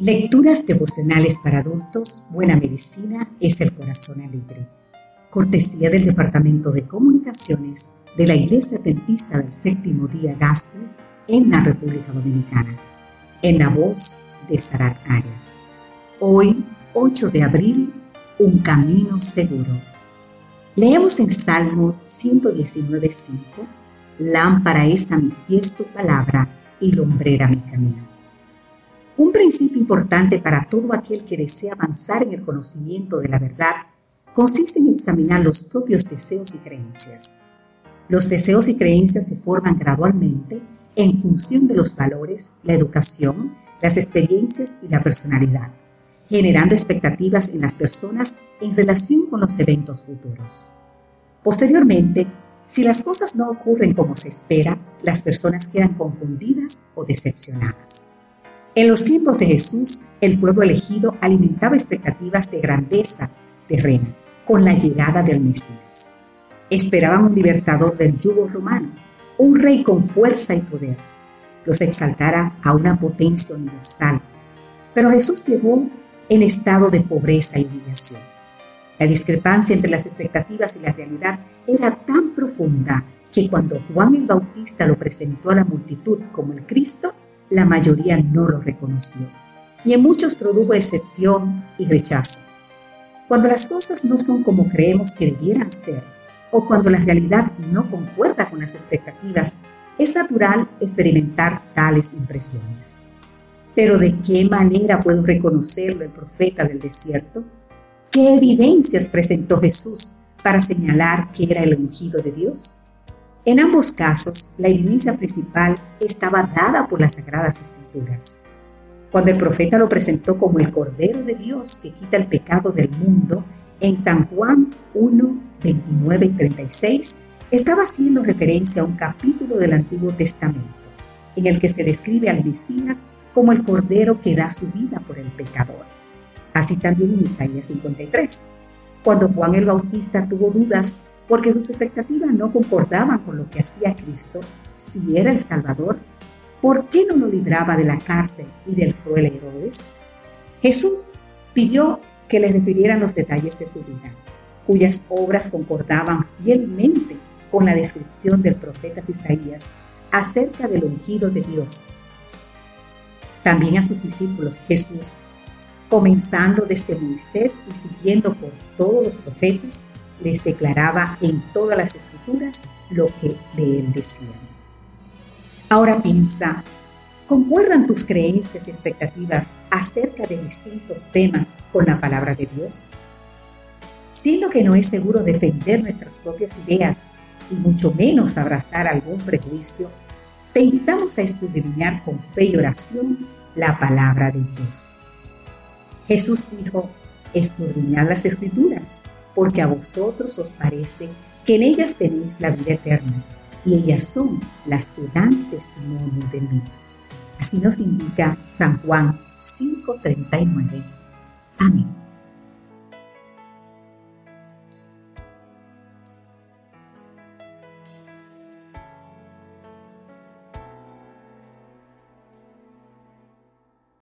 Lecturas devocionales para adultos, Buena Medicina es el Corazón Alegre. Cortesía del Departamento de Comunicaciones de la Iglesia Adventista del Séptimo Día Gospel en la República Dominicana. En la voz de Sarat Arias. Hoy, 8 de abril, un camino seguro. Leemos en Salmos 119.5, Lámpara es a mis pies tu palabra y lumbrera mi camino. Un principio importante para todo aquel que desea avanzar en el conocimiento de la verdad consiste en examinar los propios deseos y creencias. Los deseos y creencias se forman gradualmente en función de los valores, la educación, las experiencias y la personalidad, generando expectativas en las personas en relación con los eventos futuros. Posteriormente, si las cosas no ocurren como se espera, las personas quedan confundidas o decepcionadas. En los tiempos de Jesús, el pueblo elegido alimentaba expectativas de grandeza terrena con la llegada del Mesías. Esperaban un libertador del yugo romano, un rey con fuerza y poder, los exaltara a una potencia universal. Pero Jesús llegó en estado de pobreza y humillación. La discrepancia entre las expectativas y la realidad era tan profunda que cuando Juan el Bautista lo presentó a la multitud como el Cristo, la mayoría no lo reconoció y en muchos produjo excepción y rechazo. Cuando las cosas no son como creemos que debieran ser o cuando la realidad no concuerda con las expectativas, es natural experimentar tales impresiones. Pero ¿de qué manera puedo reconocerlo el profeta del desierto? ¿Qué evidencias presentó Jesús para señalar que era el ungido de Dios? En ambos casos, la evidencia principal estaba dada por las Sagradas Escrituras. Cuando el profeta lo presentó como el Cordero de Dios que quita el pecado del mundo, en San Juan 1, 29 y 36, estaba haciendo referencia a un capítulo del Antiguo Testamento, en el que se describe al Mesías como el Cordero que da su vida por el pecador. Así también en Isaías 53, cuando Juan el Bautista tuvo dudas porque sus expectativas no concordaban con lo que hacía Cristo, si era el Salvador, ¿por qué no lo libraba de la cárcel y del cruel Herodes? Jesús pidió que le refirieran los detalles de su vida, cuyas obras concordaban fielmente con la descripción del profeta Isaías acerca del ungido de Dios. También a sus discípulos Jesús, comenzando desde Moisés y siguiendo por todos los profetas, les declaraba en todas las escrituras lo que de él decían. Ahora piensa, ¿concuerdan tus creencias y expectativas acerca de distintos temas con la palabra de Dios? Siendo que no es seguro defender nuestras propias ideas y mucho menos abrazar algún prejuicio, te invitamos a escudriñar con fe y oración la palabra de Dios. Jesús dijo, escudriñad las escrituras porque a vosotros os parece que en ellas tenéis la vida eterna, y ellas son las que dan testimonio de mí. Así nos indica San Juan 5:39. Amén.